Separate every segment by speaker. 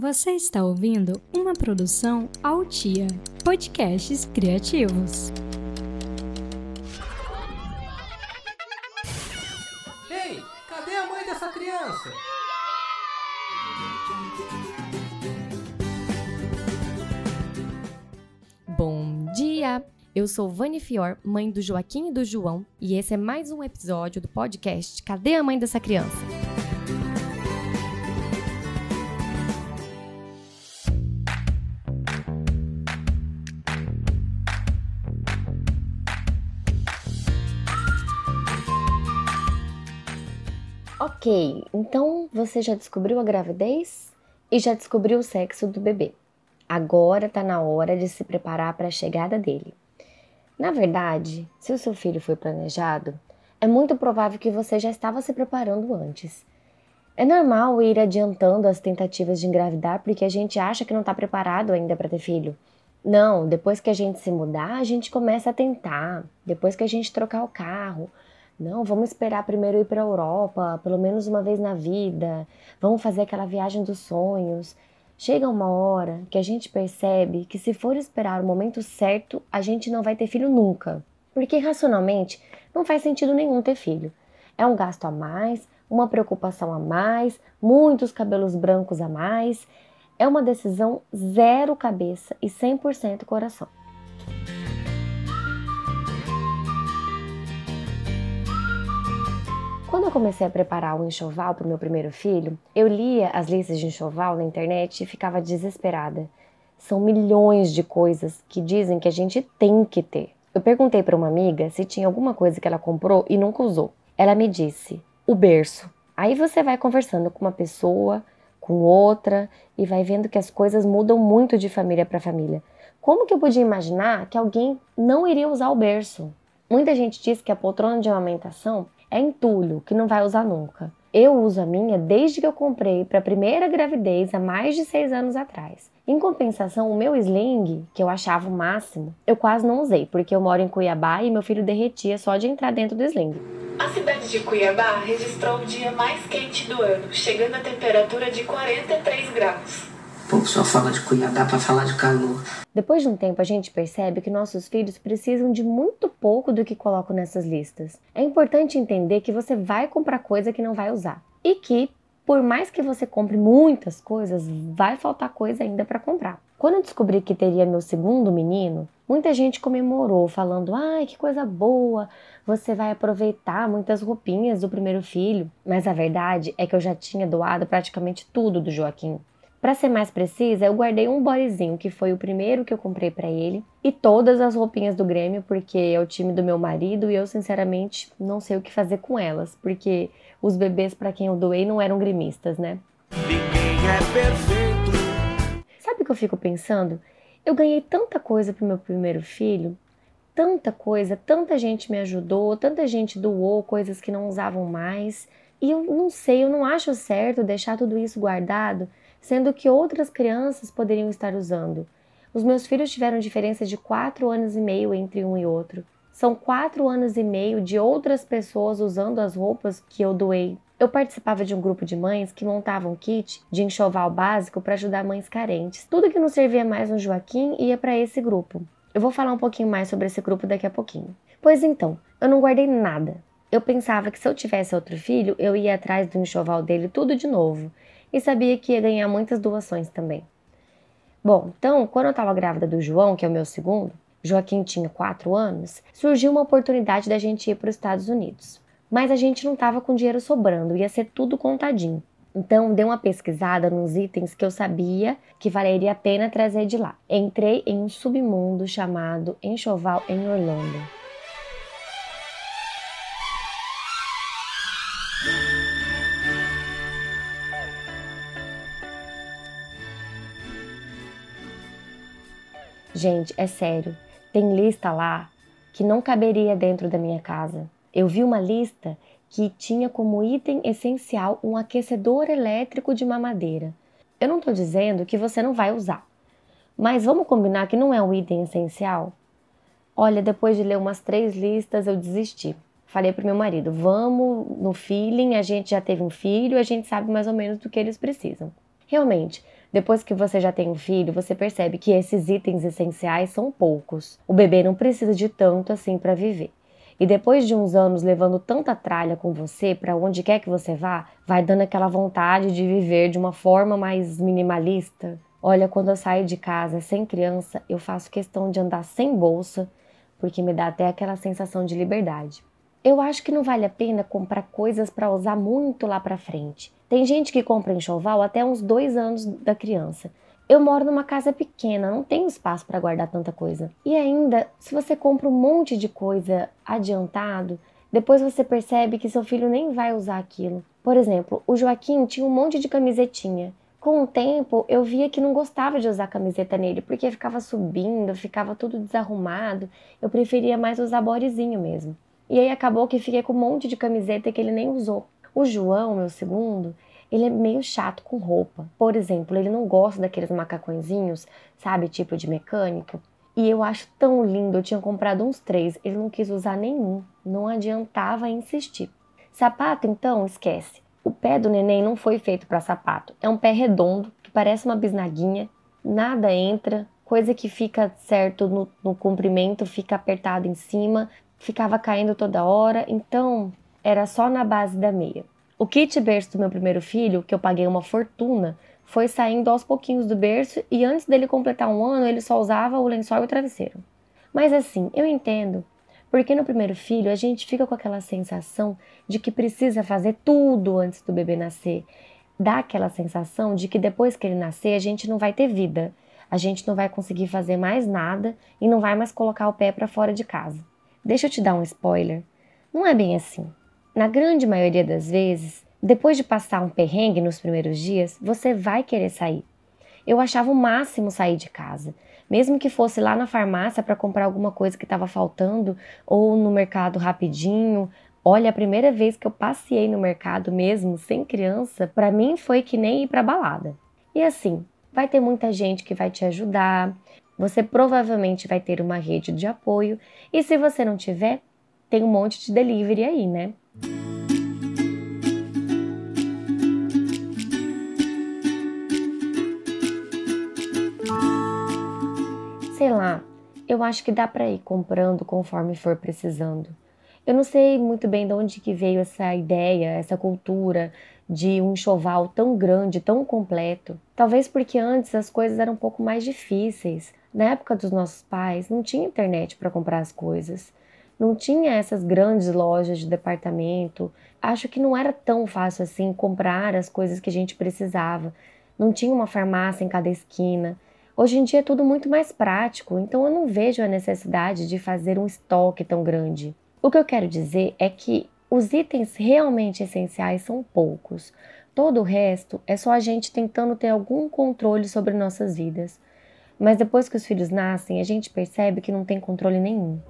Speaker 1: Você está ouvindo uma produção Altia, podcasts criativos.
Speaker 2: Ei, cadê a mãe dessa criança?
Speaker 3: Bom dia! Eu sou Vani Fior, mãe do Joaquim e do João, e esse é mais um episódio do podcast Cadê a mãe dessa criança? Ok, então você já descobriu a gravidez e já descobriu o sexo do bebê. Agora tá na hora de se preparar para a chegada dele. Na verdade, se o seu filho foi planejado, é muito provável que você já estava se preparando antes. É normal ir adiantando as tentativas de engravidar porque a gente acha que não está preparado ainda para ter filho. Não, depois que a gente se mudar, a gente começa a tentar. Depois que a gente trocar o carro, não, vamos esperar primeiro ir para a Europa, pelo menos uma vez na vida. Vamos fazer aquela viagem dos sonhos. Chega uma hora que a gente percebe que se for esperar o momento certo, a gente não vai ter filho nunca. Porque racionalmente não faz sentido nenhum ter filho. É um gasto a mais, uma preocupação a mais, muitos cabelos brancos a mais. É uma decisão zero cabeça e 100% coração. Eu comecei a preparar o enxoval para o meu primeiro filho, eu lia as listas de enxoval na internet e ficava desesperada. São milhões de coisas que dizem que a gente tem que ter. Eu perguntei para uma amiga se tinha alguma coisa que ela comprou e nunca usou. Ela me disse: o berço. Aí você vai conversando com uma pessoa, com outra e vai vendo que as coisas mudam muito de família para família. Como que eu podia imaginar que alguém não iria usar o berço? Muita gente diz que a poltrona de amamentação é entulho, que não vai usar nunca. Eu uso a minha desde que eu comprei para a primeira gravidez há mais de seis anos atrás. Em compensação, o meu sling, que eu achava o máximo, eu quase não usei, porque eu moro em Cuiabá e meu filho derretia só de entrar dentro do sling.
Speaker 4: A cidade de Cuiabá registrou o dia mais quente do ano, chegando a temperatura de 43 graus
Speaker 5: pouco só fala de Cuiabá para falar de calor.
Speaker 3: Depois de um tempo, a gente percebe que nossos filhos precisam de muito pouco do que colocam nessas listas. É importante entender que você vai comprar coisa que não vai usar e que, por mais que você compre muitas coisas, vai faltar coisa ainda para comprar. Quando eu descobri que teria meu segundo menino, muita gente comemorou, falando: ai, que coisa boa, você vai aproveitar muitas roupinhas do primeiro filho. Mas a verdade é que eu já tinha doado praticamente tudo do Joaquim. Para ser mais precisa, eu guardei um bodyzinho, que foi o primeiro que eu comprei para ele, e todas as roupinhas do Grêmio, porque é o time do meu marido e eu sinceramente não sei o que fazer com elas, porque os bebês para quem eu doei não eram gremistas, né? Ninguém é perfeito. Sabe o que eu fico pensando? Eu ganhei tanta coisa pro meu primeiro filho, tanta coisa, tanta gente me ajudou, tanta gente doou coisas que não usavam mais, e eu não sei, eu não acho certo deixar tudo isso guardado sendo que outras crianças poderiam estar usando. Os meus filhos tiveram diferença de quatro anos e meio entre um e outro. São quatro anos e meio de outras pessoas usando as roupas que eu doei. Eu participava de um grupo de mães que montavam kit de enxoval básico para ajudar mães carentes. Tudo que não servia mais no Joaquim ia para esse grupo. Eu vou falar um pouquinho mais sobre esse grupo daqui a pouquinho. Pois então, eu não guardei nada. Eu pensava que se eu tivesse outro filho, eu ia atrás do enxoval dele tudo de novo e sabia que ia ganhar muitas doações também. Bom, então, quando eu estava grávida do João, que é o meu segundo, Joaquim tinha 4 anos, surgiu uma oportunidade da gente ir para os Estados Unidos. Mas a gente não estava com dinheiro sobrando, ia ser tudo contadinho. Então, dei uma pesquisada nos itens que eu sabia que valeria a pena trazer de lá. Entrei em um submundo chamado Enxoval em Orlando. Gente, é sério. Tem lista lá que não caberia dentro da minha casa. Eu vi uma lista que tinha como item essencial um aquecedor elétrico de mamadeira. Eu não estou dizendo que você não vai usar, mas vamos combinar que não é um item essencial? Olha, depois de ler umas três listas, eu desisti. Falei pro meu marido: vamos no feeling, a gente já teve um filho, a gente sabe mais ou menos do que eles precisam. Realmente, Depois que você já tem um filho, você percebe que esses itens essenciais são poucos. O bebê não precisa de tanto assim para viver. E depois de uns anos levando tanta tralha com você para onde quer que você vá, vai dando aquela vontade de viver de uma forma mais minimalista. Olha, quando eu saio de casa sem criança, eu faço questão de andar sem bolsa, porque me dá até aquela sensação de liberdade. Eu acho que não vale a pena comprar coisas para usar muito lá para frente. Tem gente que compra enxoval até uns dois anos da criança. Eu moro numa casa pequena, não tenho espaço para guardar tanta coisa. E ainda, se você compra um monte de coisa adiantado, depois você percebe que seu filho nem vai usar aquilo. Por exemplo, o Joaquim tinha um monte de camisetinha. Com o tempo, eu via que não gostava de usar camiseta nele, porque ficava subindo, ficava tudo desarrumado. Eu preferia mais usar borezinho mesmo. E aí acabou que fiquei com um monte de camiseta que ele nem usou. O João, meu segundo, ele é meio chato com roupa. Por exemplo, ele não gosta daqueles macacõezinhos, sabe, tipo de mecânico. E eu acho tão lindo, eu tinha comprado uns três, ele não quis usar nenhum, não adiantava insistir. Sapato, então, esquece. O pé do neném não foi feito para sapato. É um pé redondo, que parece uma bisnaguinha, nada entra, coisa que fica certo no, no comprimento, fica apertado em cima, ficava caindo toda hora, então era só na base da meia. O kit berço do meu primeiro filho, que eu paguei uma fortuna, foi saindo aos pouquinhos do berço e antes dele completar um ano ele só usava o lençol e o travesseiro. Mas assim, eu entendo, porque no primeiro filho a gente fica com aquela sensação de que precisa fazer tudo antes do bebê nascer. Dá aquela sensação de que depois que ele nascer a gente não vai ter vida, a gente não vai conseguir fazer mais nada e não vai mais colocar o pé para fora de casa. Deixa eu te dar um spoiler. Não é bem assim. Na grande maioria das vezes, depois de passar um perrengue nos primeiros dias, você vai querer sair. Eu achava o máximo sair de casa, mesmo que fosse lá na farmácia para comprar alguma coisa que estava faltando ou no mercado rapidinho. Olha, a primeira vez que eu passei no mercado mesmo sem criança, para mim foi que nem ir para balada. E assim, vai ter muita gente que vai te ajudar, você provavelmente vai ter uma rede de apoio e se você não tiver, tem um monte de delivery aí, né? Sei lá, eu acho que dá para ir comprando conforme for precisando. Eu não sei muito bem de onde que veio essa ideia, essa cultura de um enxoval tão grande, tão completo. Talvez porque antes as coisas eram um pouco mais difíceis. Na época dos nossos pais, não tinha internet para comprar as coisas. Não tinha essas grandes lojas de departamento. Acho que não era tão fácil assim comprar as coisas que a gente precisava. Não tinha uma farmácia em cada esquina. Hoje em dia é tudo muito mais prático, então eu não vejo a necessidade de fazer um estoque tão grande. O que eu quero dizer é que os itens realmente essenciais são poucos. Todo o resto é só a gente tentando ter algum controle sobre nossas vidas. Mas depois que os filhos nascem, a gente percebe que não tem controle nenhum.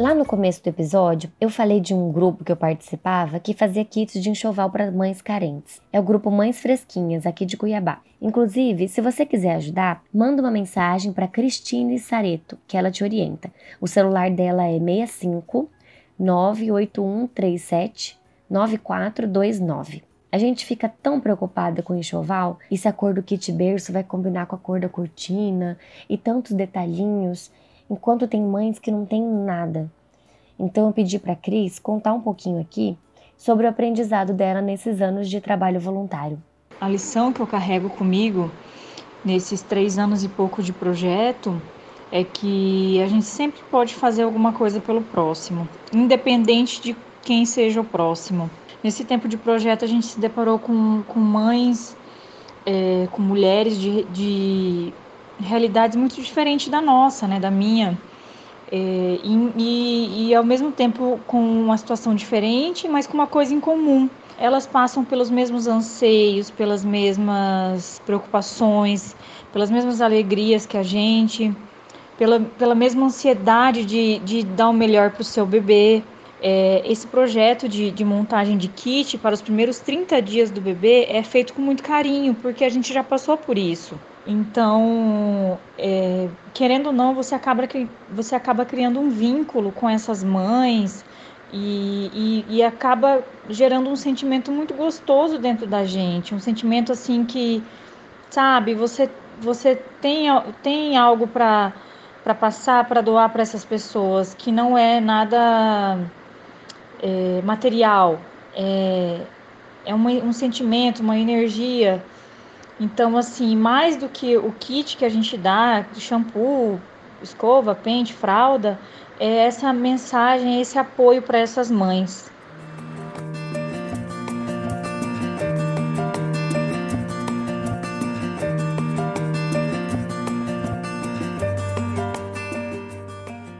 Speaker 3: Lá no começo do episódio, eu falei de um grupo que eu participava que fazia kits de enxoval para mães carentes. É o grupo Mães Fresquinhas, aqui de Cuiabá. Inclusive, se você quiser ajudar, manda uma mensagem para Cristine Sareto, que ela te orienta. O celular dela é 65 98137 9429. A gente fica tão preocupada com o enxoval e se a cor do kit berço vai combinar com a cor da cortina e tantos detalhinhos, enquanto tem mães que não têm nada. Então eu pedi para Cris contar um pouquinho aqui sobre o aprendizado dela nesses anos de trabalho voluntário.
Speaker 6: A lição que eu carrego comigo nesses três anos e pouco de projeto é que a gente sempre pode fazer alguma coisa pelo próximo, independente de quem seja o próximo. Nesse tempo de projeto, a gente se deparou com, com mães, é, com mulheres de, de realidades muito diferentes da nossa, né, da minha. É, e, e, e, ao mesmo tempo com uma situação diferente, mas com uma coisa em comum. Elas passam pelos mesmos anseios, pelas mesmas preocupações, pelas mesmas alegrias que a gente, pela, pela mesma ansiedade de, de dar o melhor para o seu bebê. É, esse projeto de, de, montagem de kit para os primeiros 30 dias do bebê é feito com muito carinho, porque a gente já passou por isso. Então, é, querendo ou não, você acaba, você acaba criando um vínculo com essas mães, E, e, e, acaba gerando um sentimento muito gostoso dentro da gente, um sentimento assim que, sabe, você, você tem, tem algo para passar, para doar para essas pessoas, que não é nada é, material, é, é uma, um sentimento, uma energia. Então, assim, mais do que o kit que a gente dá, shampoo, escova, pente, fralda, é essa mensagem, esse apoio para essas mães.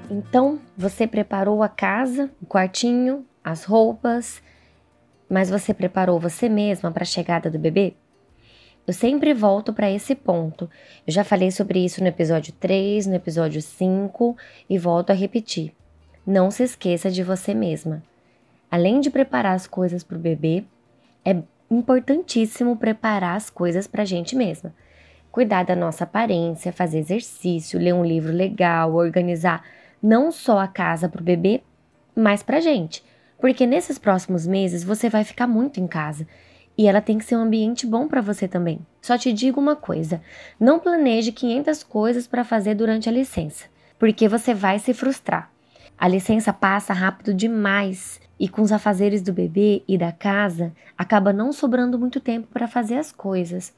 Speaker 3: Então, você preparou a casa, o quartinho, as roupas, mas você preparou você mesma para a chegada do bebê? Eu sempre volto para esse ponto. Eu já falei sobre isso no episódio 3, no episódio 5 e volto a repetir. Não se esqueça de você mesma. Além de preparar as coisas para o bebê, é importantíssimo preparar as coisas para a gente mesma. Cuidar da nossa aparência, fazer exercício, ler um livro legal, organizar não só a casa para o bebê, mas para a gente. Porque nesses próximos meses você vai ficar muito em casa e ela tem que ser um ambiente bom para você também. Só te digo uma coisa: não planeje 500 coisas para fazer durante a licença, porque você vai se frustrar. A licença passa rápido demais e com os afazeres do bebê e da casa, acaba não sobrando muito tempo para fazer as coisas.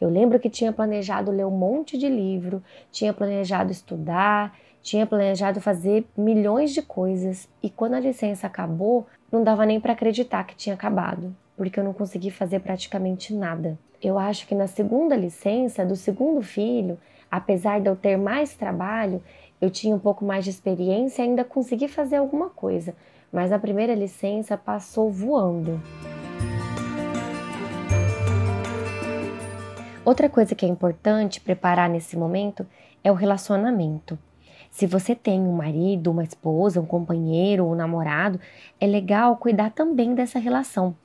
Speaker 3: Eu lembro que tinha planejado ler um monte de livro, tinha planejado estudar, tinha planejado fazer milhões de coisas e quando a licença acabou, não dava nem para acreditar que tinha acabado porque eu não consegui fazer praticamente nada. Eu acho que na segunda licença do segundo filho, apesar de eu ter mais trabalho, eu tinha um pouco mais de experiência e ainda consegui fazer alguma coisa, mas a primeira licença passou voando. Outra coisa que é importante preparar nesse momento é o relacionamento. Se você tem um marido, uma esposa, um companheiro, um namorado, é legal cuidar também dessa relação.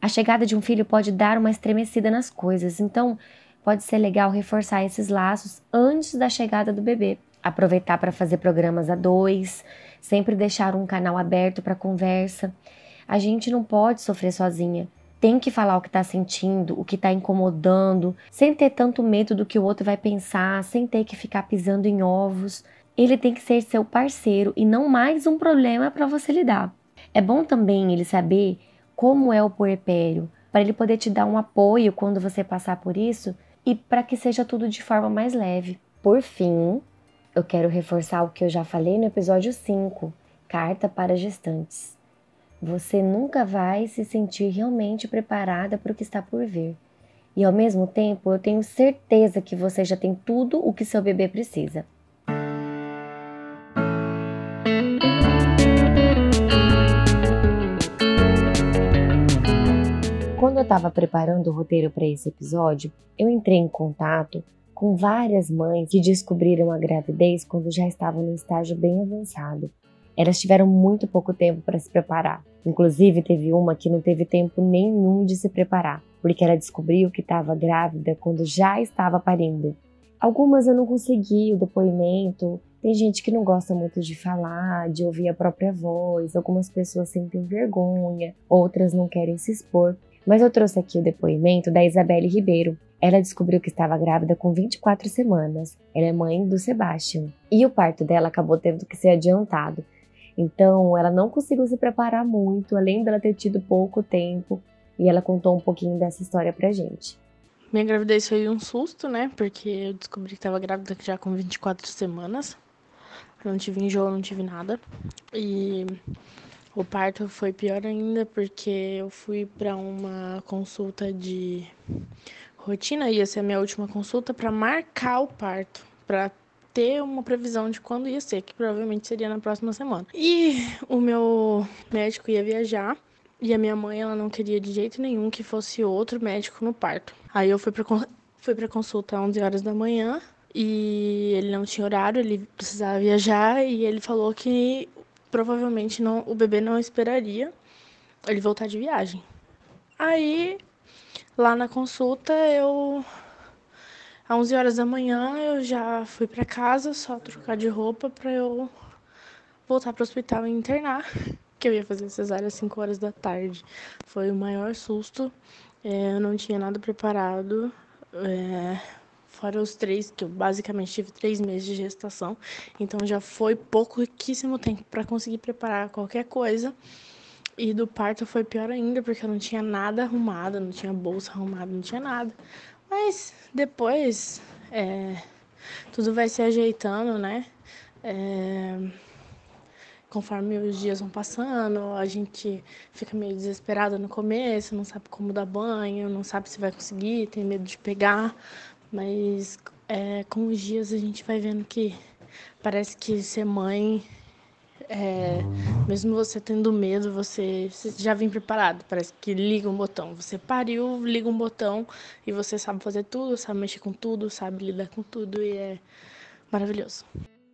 Speaker 3: A chegada de um filho pode dar uma estremecida nas coisas, então pode ser legal reforçar esses laços antes da chegada do bebê. Aproveitar para fazer programas a dois, sempre deixar um canal aberto para conversa. A gente não pode sofrer sozinha. Tem que falar o que está sentindo, o que está incomodando, sem ter tanto medo do que o outro vai pensar, sem ter que ficar pisando em ovos. Ele tem que ser seu parceiro e não mais um problema para você lidar. É bom também ele saber como é o puerpério, para ele poder te dar um apoio quando você passar por isso e para que seja tudo de forma mais leve. Por fim, eu quero reforçar o que eu já falei no episódio 5, Carta para Gestantes. Você nunca vai se sentir realmente preparada para o que está por vir. E ao mesmo tempo, eu tenho certeza que você já tem tudo o que seu bebê precisa. Eu estava preparando o roteiro para esse episódio, eu entrei em contato com várias mães que descobriram a gravidez quando já estavam no estágio bem avançado. Elas tiveram muito pouco tempo para se preparar. Inclusive, teve uma que não teve tempo nenhum de se preparar, porque ela descobriu que estava grávida quando já estava parindo. Algumas eu não consegui o depoimento. Tem gente que não gosta muito de falar, de ouvir a própria voz. Algumas pessoas sentem vergonha, outras não querem se expor. Mas eu trouxe aqui o depoimento da Isabelle Ribeiro. Ela descobriu que estava grávida com 24 semanas. Ela é mãe do Sebastian. E o parto dela acabou tendo que ser adiantado. Então, ela não conseguiu se preparar muito, além dela ter tido pouco tempo. E ela contou um pouquinho dessa história pra gente.
Speaker 7: Minha gravidez foi um susto, né? Porque eu descobri que estava grávida já com 24 semanas. Não tive enjoo, não tive nada. E o parto foi pior ainda porque eu fui para uma consulta de rotina, ia ser a minha última consulta para marcar o parto, para ter uma previsão de quando ia ser, que provavelmente seria na próxima semana. E o meu médico ia viajar e a minha mãe ela não queria de jeito nenhum que fosse outro médico no parto. Aí eu fui para fui para consulta às 11 horas da manhã e ele não tinha horário, ele precisava viajar e ele falou que provavelmente não, o bebê não esperaria ele voltar de viagem. Aí, lá na consulta, eu às 11 horas da manhã eu já fui para casa, só trocar de roupa para eu voltar para o hospital e internar, que eu ia fazer cesárea às 5 horas da tarde. Foi o maior susto. É, eu não tinha nada preparado. É, fora os três, que eu basicamente tive três meses de gestação. Então já foi pouquíssimo tempo para conseguir preparar qualquer coisa. E do parto foi pior ainda, porque eu não tinha nada arrumado, não tinha bolsa arrumada, não tinha nada. Mas depois é, tudo vai se ajeitando, né? É, conforme os dias vão passando, a gente fica meio desesperada no começo, não sabe como dar banho, não sabe se vai conseguir, tem medo de pegar, mas é, com os dias a gente vai vendo que parece que ser mãe é, mesmo você tendo medo, você, você, já vem preparado. Parece que liga um botão. Você pariu, liga um botão e você sabe fazer tudo, sabe mexer com tudo, sabe lidar com tudo e é maravilhoso.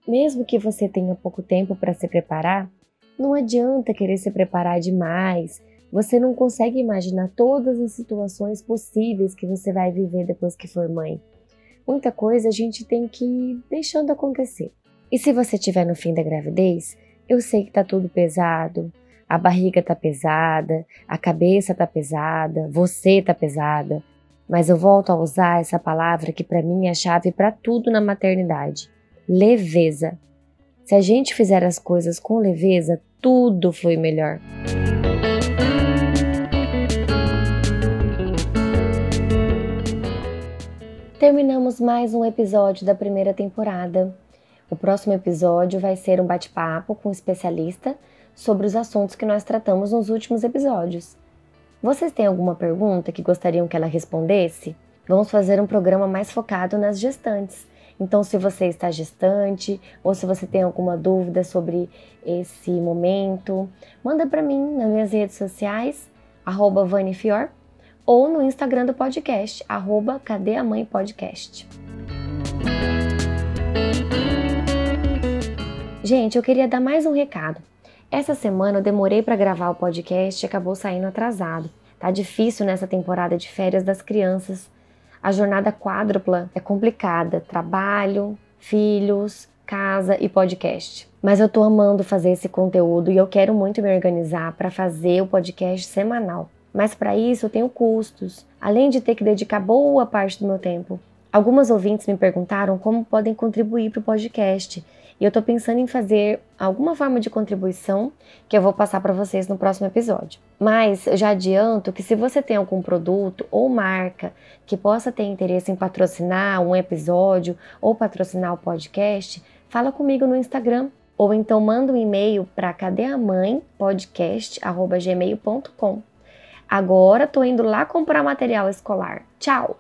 Speaker 3: Mesmo que você tenha pouco tempo para se preparar, não adianta querer se preparar demais. Você não consegue imaginar todas as situações possíveis que você vai viver depois que for mãe. Muita coisa a gente tem que ir deixando acontecer. E se você estiver no fim da gravidez, eu sei que tá tudo pesado, a barriga tá pesada, a cabeça tá pesada, você tá pesada, mas eu volto a usar essa palavra que para mim é a chave para tudo na maternidade: leveza. Se a gente fizer as coisas com leveza, tudo flui melhor. Terminamos mais um episódio da primeira temporada. O próximo episódio vai ser um bate-papo com um especialista sobre os assuntos que nós tratamos nos últimos episódios. Vocês têm alguma pergunta que gostariam que ela respondesse? Vamos fazer um programa mais focado nas gestantes. Então, se você está gestante ou se você tem alguma dúvida sobre esse momento, manda para mim nas minhas redes sociais, arroba ou no Instagram do podcast, arroba Cadê a Mãe Podcast. Gente, eu queria dar mais um recado. Essa semana eu demorei para gravar o podcast e acabou saindo atrasado. Tá difícil nessa temporada de férias das crianças. A jornada quádrupla é complicada: trabalho, filhos, casa e podcast. Mas eu tô amando fazer esse conteúdo e eu quero muito me organizar para fazer o podcast semanal. Mas para isso eu tenho custos, além de ter que dedicar boa parte do meu tempo. Algumas ouvintes me perguntaram como podem contribuir para o podcast e eu estou pensando em fazer alguma forma de contribuição que eu vou passar para vocês no próximo episódio. Mas já adianto que se você tem algum produto ou marca que possa ter interesse em patrocinar um episódio ou patrocinar o podcast, fala comigo no Instagram ou então manda um e-mail para cadeamãepodcast@gmail.com. Agora tô indo lá comprar material escolar. Tchau.